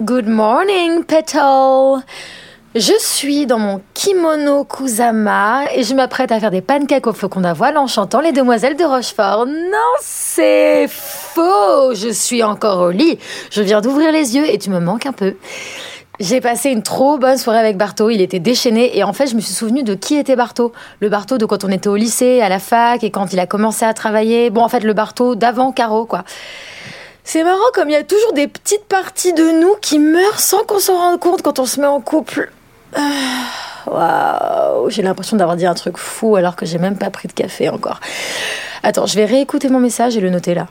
Good morning, Petal. Je suis dans mon kimono Kusama et je m'apprête à faire des pancakes au flocon d'avoine en chantant les demoiselles de Rochefort. Non, c'est faux. Je suis encore au lit. Je viens d'ouvrir les yeux et tu me manques un peu. J'ai passé une trop bonne soirée avec Barto, il était déchaîné et en fait je me suis souvenu de qui était Barto. Le Barto de quand on était au lycée, à la fac et quand il a commencé à travailler. Bon en fait le Barto d'avant Caro quoi. C'est marrant comme il y a toujours des petites parties de nous qui meurent sans qu'on s'en rende compte quand on se met en couple. Ah, Waouh, j'ai l'impression d'avoir dit un truc fou alors que j'ai même pas pris de café encore. Attends, je vais réécouter mon message et le noter là.